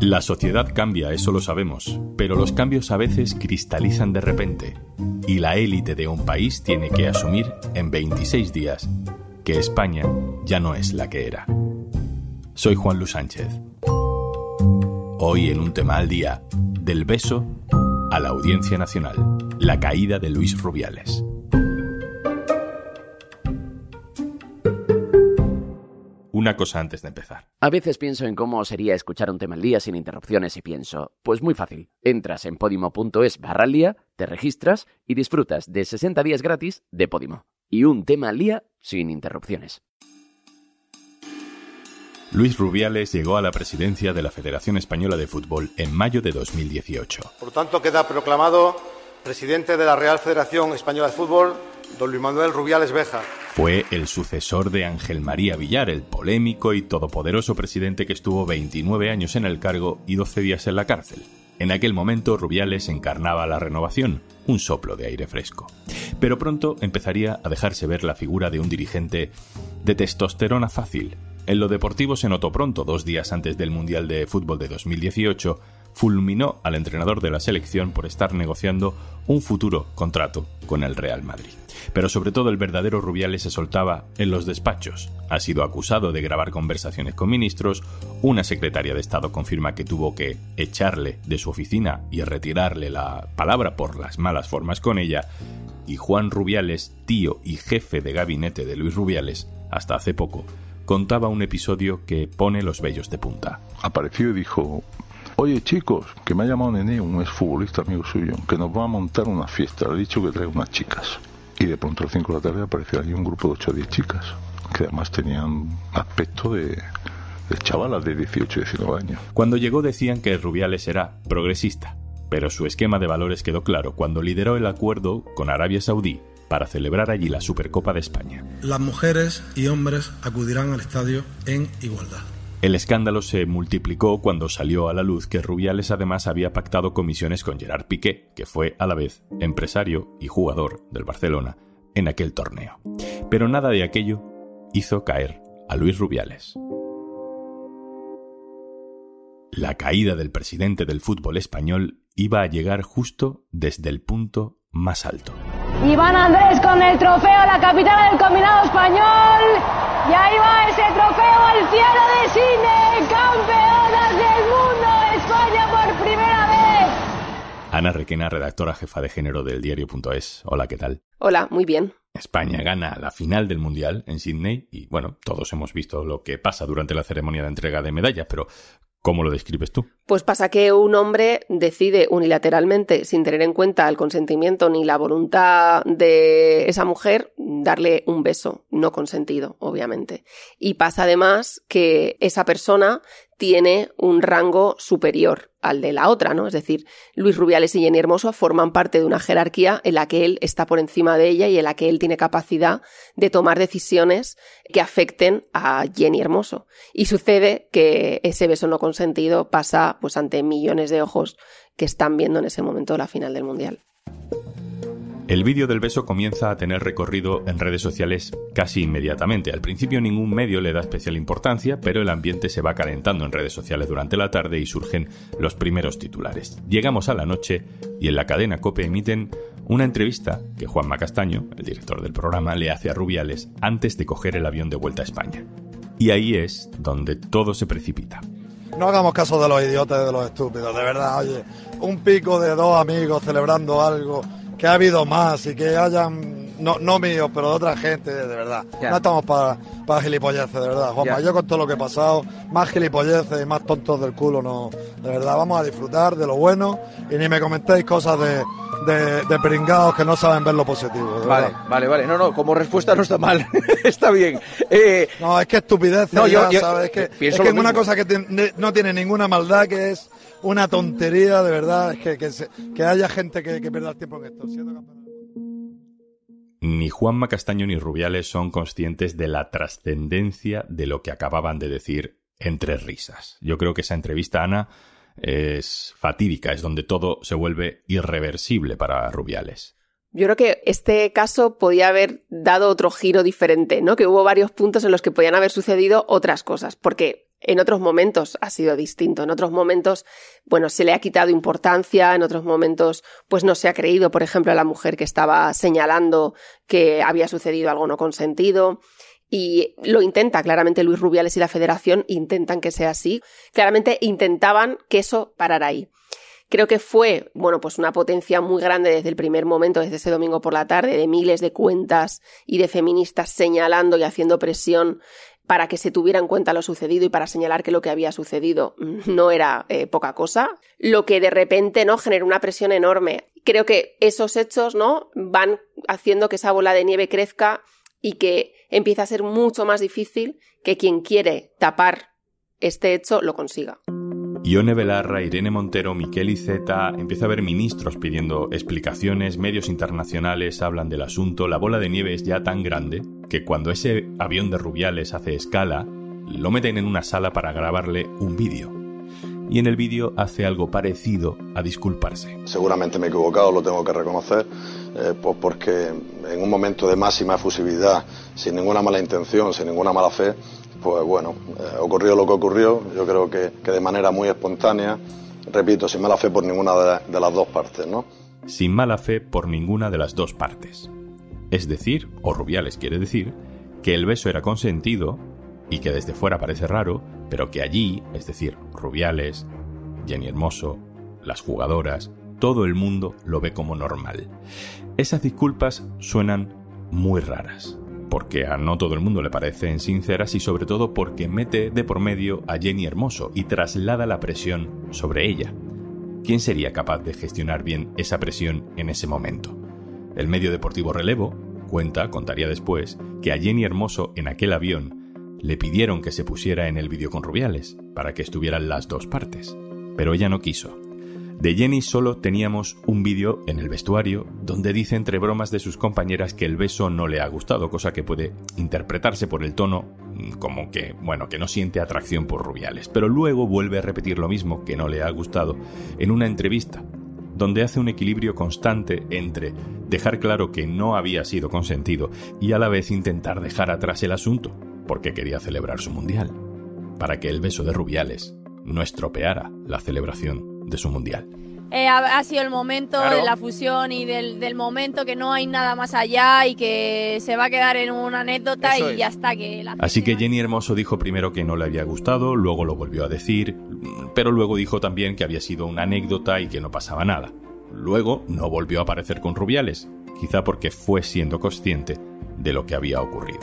La sociedad cambia, eso lo sabemos, pero los cambios a veces cristalizan de repente y la élite de un país tiene que asumir en 26 días que España ya no es la que era. Soy Juan Luis Sánchez. Hoy en un tema al día, del beso a la Audiencia Nacional, la caída de Luis Rubiales. Una cosa antes de empezar. A veces pienso en cómo sería escuchar un tema al día sin interrupciones y pienso, pues muy fácil. Entras en podimo.es barra al día, te registras y disfrutas de 60 días gratis de Podimo. Y un tema al día sin interrupciones. Luis Rubiales llegó a la presidencia de la Federación Española de Fútbol en mayo de 2018. Por tanto, queda proclamado presidente de la Real Federación Española de Fútbol, don Luis Manuel Rubiales Beja. Fue el sucesor de Ángel María Villar, el polémico y todopoderoso presidente que estuvo 29 años en el cargo y 12 días en la cárcel. En aquel momento Rubiales encarnaba la renovación, un soplo de aire fresco. Pero pronto empezaría a dejarse ver la figura de un dirigente de testosterona fácil. En lo deportivo se notó pronto, dos días antes del Mundial de Fútbol de 2018, fulminó al entrenador de la selección por estar negociando un futuro contrato con el Real Madrid. Pero sobre todo el verdadero Rubiales se soltaba en los despachos. Ha sido acusado de grabar conversaciones con ministros, una secretaria de Estado confirma que tuvo que echarle de su oficina y retirarle la palabra por las malas formas con ella, y Juan Rubiales, tío y jefe de gabinete de Luis Rubiales, hasta hace poco, contaba un episodio que pone los vellos de punta. Apareció y dijo, Oye chicos, que me ha llamado Nené, un exfutbolista amigo suyo, que nos va a montar una fiesta. Le he dicho que trae unas chicas. Y de pronto a las 5 de la tarde apareció allí un grupo de 8 o 10 chicas, que además tenían aspecto de, de chavalas de 18 y 19 años. Cuando llegó decían que Rubiales era progresista, pero su esquema de valores quedó claro cuando lideró el acuerdo con Arabia Saudí para celebrar allí la Supercopa de España. Las mujeres y hombres acudirán al estadio en igualdad. El escándalo se multiplicó cuando salió a la luz que Rubiales además había pactado comisiones con Gerard Piqué, que fue a la vez empresario y jugador del Barcelona en aquel torneo. Pero nada de aquello hizo caer a Luis Rubiales. La caída del presidente del fútbol español iba a llegar justo desde el punto más alto. Iván Andrés con el trofeo a la capital del combinado español. Y ahí va ese trofeo al cielo de cine, campeonas del mundo, España por primera vez. Ana Requena, redactora jefa de género del diario.es. Hola, ¿qué tal? Hola, muy bien. España gana la final del Mundial en Sydney y bueno, todos hemos visto lo que pasa durante la ceremonia de entrega de medallas, pero ¿Cómo lo describes tú? Pues pasa que un hombre decide unilateralmente, sin tener en cuenta el consentimiento ni la voluntad de esa mujer, darle un beso, no consentido, obviamente. Y pasa además que esa persona tiene un rango superior al de la otra, ¿no? Es decir, Luis Rubiales y Jenny Hermoso forman parte de una jerarquía en la que él está por encima de ella y en la que él tiene capacidad de tomar decisiones que afecten a Jenny Hermoso. Y sucede que ese beso no consentido pasa pues ante millones de ojos que están viendo en ese momento la final del Mundial. El vídeo del beso comienza a tener recorrido en redes sociales casi inmediatamente. Al principio ningún medio le da especial importancia, pero el ambiente se va calentando en redes sociales durante la tarde y surgen los primeros titulares. Llegamos a la noche y en la cadena Cope emiten una entrevista que Juanma Castaño, el director del programa, le hace a Rubiales antes de coger el avión de vuelta a España. Y ahí es donde todo se precipita. No hagamos caso de los idiotas y de los estúpidos, de verdad, oye. Un pico de dos amigos celebrando algo que ha habido más y que hayan, no, no míos, pero de otra gente, de verdad. No estamos para, para gilipolleces, de verdad, Juanma. Yo con todo lo que he pasado, más gilipolleces y más tontos del culo, no. De verdad, vamos a disfrutar de lo bueno y ni me comentéis cosas de, de, de pringados que no saben ver lo positivo. Vale, verdad. vale, vale. No, no, como respuesta no está mal. está bien. Eh, No, es que estupidez, No, yo- yo- ¿sabes? Es que, es, que es una cosa que no tiene ninguna maldad, que es una tontería, de verdad. Es que, que, se- que haya gente que, que pierda el tiempo en esto. Siendo campeón. Ni Juanma Castaño ni Rubiales son conscientes de la trascendencia de lo que acababan de decir entre risas. Yo creo que esa entrevista, Ana, es fatídica, es donde todo se vuelve irreversible para Rubiales. Yo creo que este caso podía haber dado otro giro diferente, ¿no? Que hubo varios puntos en los que podían haber sucedido otras cosas, porque En otros momentos ha sido distinto, en otros momentos, bueno, se le ha quitado importancia, en otros momentos, pues no se ha creído, por ejemplo, a la mujer que estaba señalando que había sucedido algo no consentido. Y lo intenta, claramente Luis Rubiales y la Federación intentan que sea así. Claramente intentaban que eso parara ahí. Creo que fue, bueno, pues una potencia muy grande desde el primer momento, desde ese domingo por la tarde, de miles de cuentas y de feministas señalando y haciendo presión para que se tuviera en cuenta lo sucedido y para señalar que lo que había sucedido no era eh, poca cosa, lo que de repente no genera una presión enorme. Creo que esos hechos no van haciendo que esa bola de nieve crezca y que empieza a ser mucho más difícil que quien quiere tapar este hecho lo consiga. Ione Belarra, Irene Montero, Miquel Iceta, empieza a haber ministros pidiendo explicaciones, medios internacionales hablan del asunto, la bola de nieve es ya tan grande que cuando ese avión de Rubiales hace escala, lo meten en una sala para grabarle un vídeo. Y en el vídeo hace algo parecido a disculparse. Seguramente me he equivocado, lo tengo que reconocer, eh, pues porque en un momento de máxima efusividad, sin ninguna mala intención, sin ninguna mala fe, pues bueno, eh, ocurrió lo que ocurrió, yo creo que, de manera muy espontánea, repito, sin mala fe por ninguna de, de las dos partes, ¿no? Sin mala fe por ninguna de las dos partes. Es decir, o Rubiales quiere decir, que el beso era consentido y que desde fuera parece raro, pero que allí, es decir, Rubiales, Jenny Hermoso, las jugadoras, todo el mundo lo ve como normal. Esas disculpas suenan muy raras porque a no todo el mundo le parecen sinceras y sobre todo porque mete de por medio a Jenny Hermoso y traslada la presión sobre ella. ¿Quién sería capaz de gestionar bien esa presión en ese momento? El medio deportivo Relevo cuenta, contaría después, que a Jenny Hermoso en aquel avión le pidieron que se pusiera en el vídeo con Rubiales, para que estuvieran las dos partes, pero ella no quiso. De Jenny solo teníamos un vídeo en el vestuario donde dice entre bromas de sus compañeras que el beso no le ha gustado, cosa que puede interpretarse por el tono como que, bueno, que no siente atracción por Rubiales. Pero luego vuelve a repetir lo mismo que no le ha gustado en una entrevista, donde hace un equilibrio constante entre dejar claro que no había sido consentido y a la vez intentar dejar atrás el asunto, porque quería celebrar su mundial, para que el beso de Rubiales no estropeara la celebración de su mundial. Eh, ha, sido el momento de la fusión y del, momento que no hay nada más allá y que se va a quedar en una anécdota y ya está. Que Así que Jenny Hermoso dijo primero que no le había gustado, luego lo volvió a decir, pero luego dijo también que había sido una anécdota y que no pasaba nada. Luego no volvió a aparecer con Rubiales, quizá porque fue siendo consciente de lo que había ocurrido.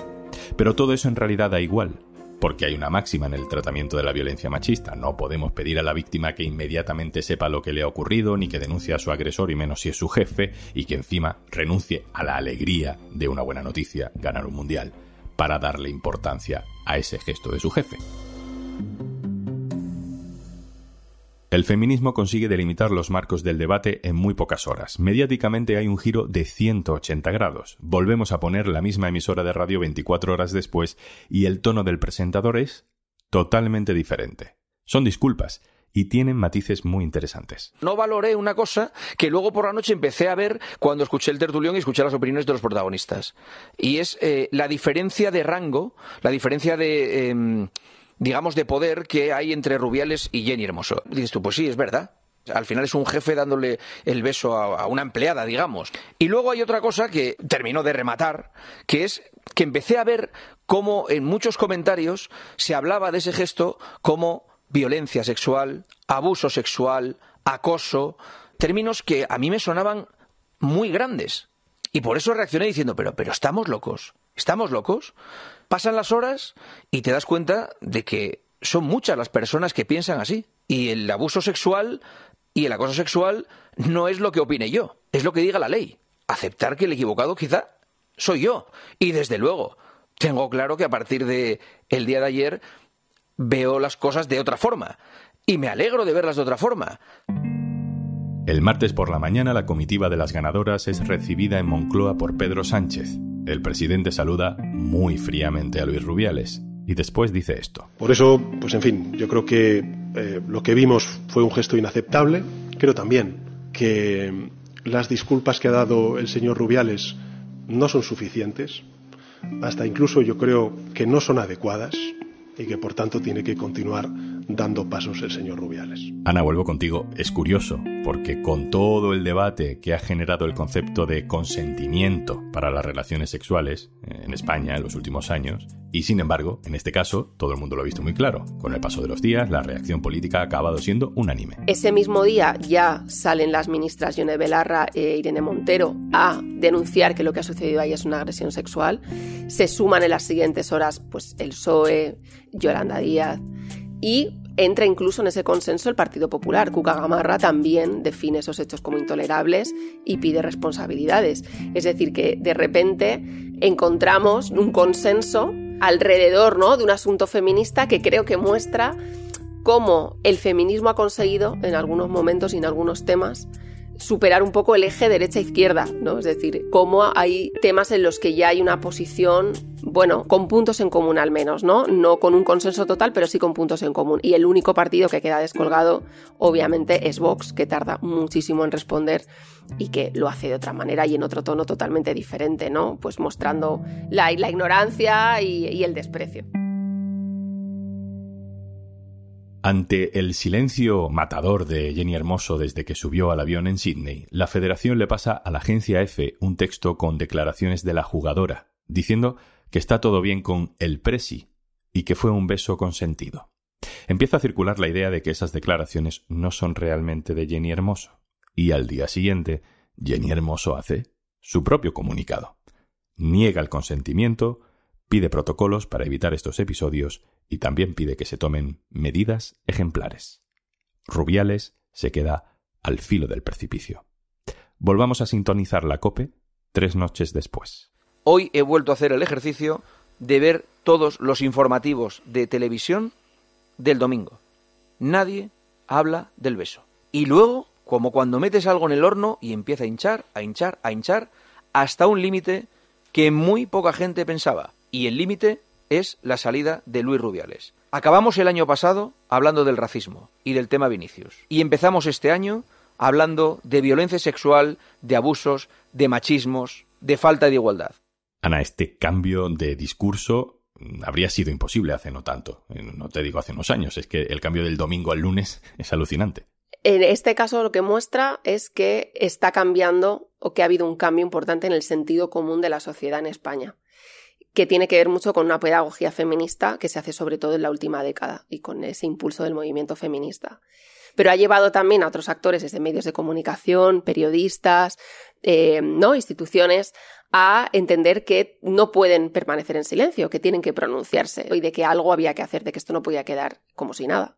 Pero todo eso en realidad da igual, porque hay una máxima en el tratamiento de la violencia machista. No podemos pedir a la víctima que inmediatamente sepa lo que le ha ocurrido, ni que denuncie a su agresor, y menos si es su jefe, y que encima renuncie a la alegría de una buena noticia, ganar un mundial, para darle importancia a ese gesto de su jefe. El feminismo consigue delimitar los marcos del debate en muy pocas horas. Mediáticamente hay un giro de 180 grados. Volvemos a poner la misma emisora de radio 24 horas después y el tono del presentador es totalmente diferente. Son disculpas y tienen matices muy interesantes. No valoré una cosa que luego por la noche empecé a ver cuando escuché el tertulión y escuché las opiniones de los protagonistas. Y es eh, la diferencia de rango, la diferencia de... Em, digamos, de poder que hay entre Rubiales y Jenny Hermoso. Dices tú, pues sí, es verdad. Al final es un jefe dándole el beso a, una empleada, digamos. Y luego hay otra cosa que terminó de rematar, que es que empecé a ver cómo en muchos comentarios se hablaba de ese gesto como violencia sexual, abuso sexual, acoso, términos que a mí me sonaban muy grandes. Y por eso reaccioné diciendo, pero, pero estamos locos, estamos locos. Pasan las horas y te das cuenta de que son muchas las personas que piensan así. Y el abuso sexual y el acoso sexual no es lo que opine yo, es lo que diga la ley. Aceptar que el equivocado quizá soy yo. Y desde luego, tengo claro que a partir de el día de ayer veo las cosas de otra forma. Y me alegro de verlas de otra forma. El martes por la mañana la comitiva de las ganadoras es recibida en Moncloa por Pedro Sánchez, el presidente saluda muy fríamente a Luis Rubiales y después dice esto. Por eso, pues en fin, yo creo que eh, lo que vimos fue un gesto inaceptable. Creo también que las disculpas que ha dado el señor Rubiales no son suficientes. Hasta incluso yo creo que no son adecuadas. y que por tanto tiene que continuar dando pasos el señor Rubiales. Ana, vuelvo contigo. Es curioso, porque con todo el debate que ha generado el concepto de consentimiento para las relaciones sexuales en España en los últimos años, y sin embargo, en este caso, todo el mundo lo ha visto muy claro. Con el paso de los días, la reacción política ha acabado siendo unánime. Ese mismo día ya salen las ministras Yone Belarra e Irene Montero a denunciar que lo que ha sucedido ahí es una agresión sexual. Se suman en las siguientes horas pues el PSOE, Yolanda Díaz y entra incluso en ese consenso el Partido Popular. Cuca Gamarra también define esos hechos como intolerables y pide responsabilidades. Es decir, que de repente encontramos un consenso alrededor ¿no? de un asunto feminista que creo que muestra cómo el feminismo ha conseguido en algunos momentos y en algunos temas superar un poco el eje derecha-izquierda, ¿no? Es decir, cómo hay temas en los que ya hay una posición, bueno, con puntos en común al menos, ¿no? No con un consenso total, pero sí con puntos en común. Y el único partido que queda descolgado, obviamente, es Vox, que tarda muchísimo en responder y que lo hace de otra manera y en otro tono totalmente diferente, ¿no? Pues mostrando la, ignorancia y el desprecio. Ante el silencio matador de Jenny Hermoso desde que subió al avión en Sydney, la federación le pasa a la agencia F un texto con declaraciones de la jugadora, diciendo que está todo bien con el presi y que fue un beso consentido. Empieza a circular la idea de que esas declaraciones no son realmente de Jenny Hermoso, y al día siguiente Jenny Hermoso hace su propio comunicado. Niega el consentimiento, pide protocolos para evitar estos episodios y también pide que se tomen medidas ejemplares. Rubiales se queda al filo del precipicio. Volvamos a sintonizar la COPE tres noches después. Hoy he vuelto a hacer el ejercicio de ver todos los informativos de televisión del domingo. Nadie habla del beso. Y luego, como cuando metes algo en el horno y empieza a hinchar, a hinchar, a hinchar, hasta un límite que muy poca gente pensaba. Y el límite es la salida de Luis Rubiales. Acabamos el año pasado hablando del racismo y del tema Vinicius. Y empezamos este año hablando de violencia sexual, de abusos, de machismos, de falta de igualdad. Ana, este cambio de discurso habría sido imposible hace no tanto. No te digo hace unos años, es que el cambio del domingo al lunes es alucinante. En este caso lo que muestra es que está cambiando o que ha habido un cambio importante en el sentido común de la sociedad en España que tiene que ver mucho con una pedagogía feminista que se hace sobre todo en la última década y con ese impulso del movimiento feminista. Pero ha llevado también a otros actores desde medios de comunicación, periodistas, eh, ¿no? instituciones, a entender que no pueden permanecer en silencio, que tienen que pronunciarse y de que algo había que hacer, de que esto no podía quedar como si nada.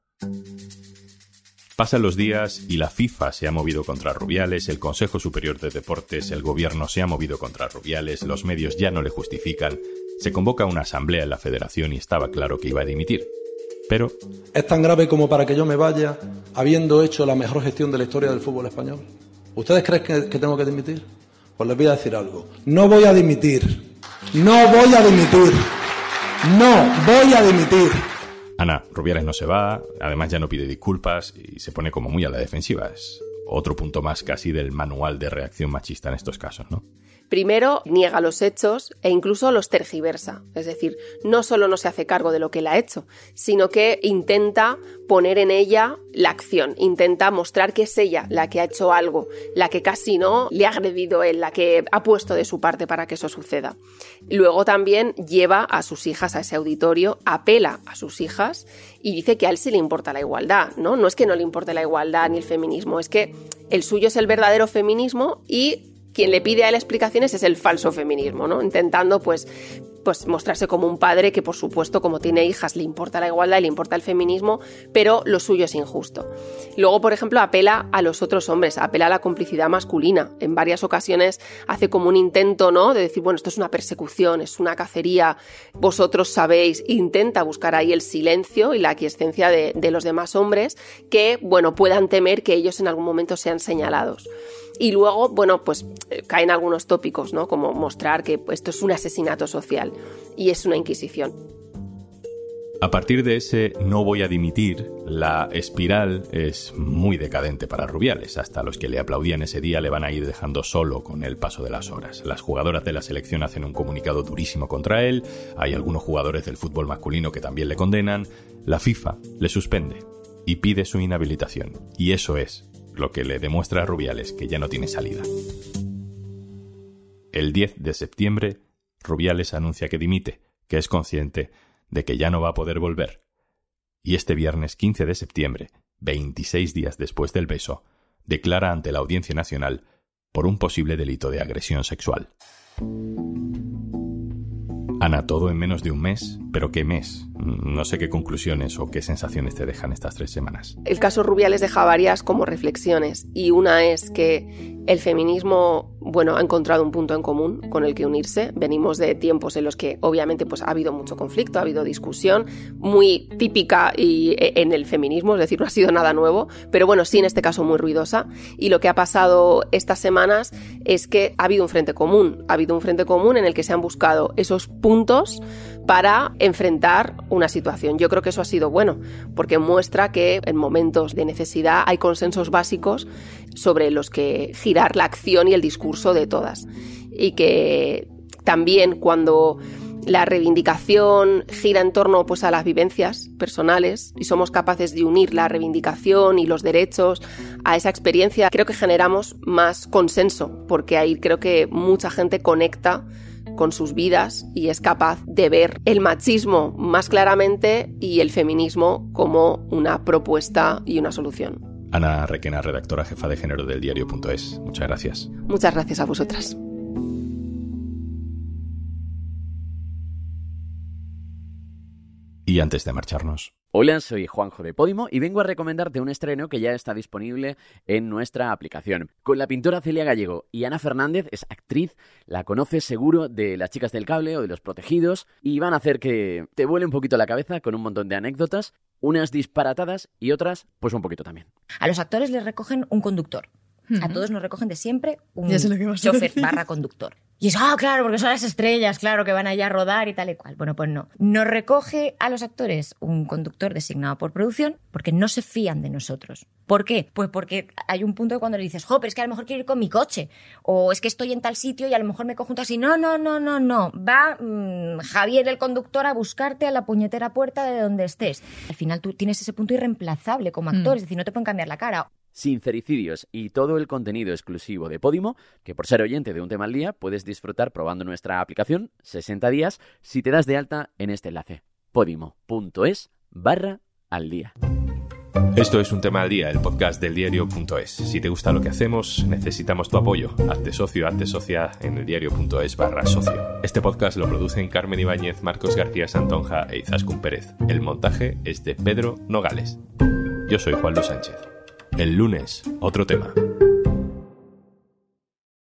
Pasan los días y la FIFA se ha movido contra Rubiales, el Consejo Superior de Deportes, el gobierno se ha movido contra Rubiales, los medios ya no le justifican, se convoca una asamblea en la federación y estaba claro que iba a dimitir. Pero... ¿Es tan grave como para que yo me vaya habiendo hecho la mejor gestión de la historia del fútbol español? ¿Ustedes creen que, que tengo que dimitir? Pues les voy a decir algo. No voy a dimitir. No voy a dimitir. No voy a dimitir. Ana, Rubiales no se va, además ya no pide disculpas y se pone como muy a la defensiva. Es otro punto más casi del manual de reacción machista en estos casos, ¿no? Primero, niega los hechos e incluso los tergiversa. Es decir, no solo no se hace cargo de lo que él ha hecho, sino que intenta poner en ella la acción, intenta mostrar que es ella la que ha hecho algo, la que casi no le ha agredido él, la que ha puesto de su parte para que eso suceda. Luego también lleva a sus hijas a ese auditorio, apela a sus hijas y dice que a él sí le importa la igualdad, ¿no? No es que no le importe la igualdad ni el feminismo, es que el suyo es el verdadero feminismo y quien le pide a él explicaciones es el falso feminismo, ¿no? Intentando, pues, pues mostrarse como un padre que, por supuesto, como tiene hijas, le importa la igualdad y le importa el feminismo, pero lo suyo es injusto. Luego, por ejemplo, apela a los otros hombres, apela a la complicidad masculina. En varias ocasiones hace como un intento, ¿no? De decir, bueno, esto es una persecución, es una cacería, vosotros sabéis, intenta buscar ahí el silencio y la aquiescencia de, de los demás hombres que, bueno, puedan temer que ellos en algún momento sean señalados. Y luego, bueno, pues eh, caen algunos tópicos, ¿no? Como mostrar que esto es un asesinato social y es una inquisición. A partir de ese no voy a dimitir, la espiral es muy decadente para Rubiales. Hasta los que le aplaudían ese día le van a ir dejando solo con el paso de las horas. Las jugadoras de la selección hacen un comunicado durísimo contra él, hay algunos jugadores del fútbol masculino que también le condenan, la FIFA le suspende y pide su inhabilitación. Y eso es lo que le demuestra a Rubiales que ya no tiene salida. El 10 de septiembre, Rubiales anuncia que dimite, que es consciente de que ya no va a poder volver. Y este viernes 15 de septiembre, 26 días después del beso, declara ante la Audiencia Nacional por un posible delito de agresión sexual. Ana, todo en menos de un mes, pero ¿qué mes? No sé qué conclusiones o qué sensaciones te dejan estas tres semanas. El caso Rubiales deja varias como reflexiones y una es que el feminismo, bueno, ha encontrado un punto en común con el que unirse. Venimos de tiempos en los que obviamente pues ha habido mucho conflicto, ha habido discusión, muy típica y e, en el feminismo, es decir, no ha sido nada nuevo, pero bueno, sí en este caso muy ruidosa. Y lo que ha pasado estas semanas es que ha habido un frente común, ha habido un frente común en el que se han buscado esos puntos para enfrentar una situación. Yo creo que eso ha sido bueno, porque muestra que en momentos de necesidad hay consensos básicos sobre los que girar la acción y el discurso de todas. Y que también cuando la reivindicación gira en torno pues, a las vivencias personales y somos capaces de unir la reivindicación y los derechos a esa experiencia, creo que generamos más consenso, porque ahí creo que mucha gente conecta con sus vidas y es capaz de ver el machismo más claramente y el feminismo como una propuesta y una solución. Ana Requena, redactora jefa de género del diario.es. Muchas gracias. Muchas gracias a vosotras. Y antes de marcharnos. Hola, soy Juanjo de Podimo y vengo a recomendarte un estreno que ya está disponible en nuestra aplicación. Con la pintora Celia Gallego y Ana Fernández, es actriz, la conoces seguro de Las chicas del cable o de Los protegidos y van a hacer que te vuele un poquito la cabeza con un montón de anécdotas, unas disparatadas y otras pues un poquito también. A los actores les recogen un conductor. A todos nos recogen de siempre un chofer barra conductor. Y es, ah, claro, porque son las estrellas, claro, que van allá a rodar y tal y cual. Bueno, pues no. Nos recoge a los actores un conductor designado por producción porque no se fían de nosotros. ¿Por qué? Pues porque hay un punto cuando le dices, jo, pero es que a lo mejor quiero ir con mi coche. O es que estoy en tal sitio y a lo mejor me cojo un taxi. No, no, no, no, no. Va mm, Javier, el conductor, a buscarte a la puñetera puerta de donde estés. Al final tú tienes ese punto irreemplazable como actor, mm. es decir, no te pueden cambiar la cara sincericidios y todo el contenido exclusivo de Podimo, que por ser oyente de un tema al día puedes disfrutar probando nuestra aplicación 60 días si te das de alta en este enlace podimo.es barra al día. Esto es un tema al día, el podcast del diario.es. Si te gusta lo que hacemos, necesitamos tu apoyo. Hazte socio, hazte socia en el diario.es barra socio. Este podcast lo producen Carmen Ibáñez, Marcos García Santonja e Izaskun Pérez. El montaje es de Pedro Nogales. Yo soy Juan Luis Sánchez. El lunes, otro tema.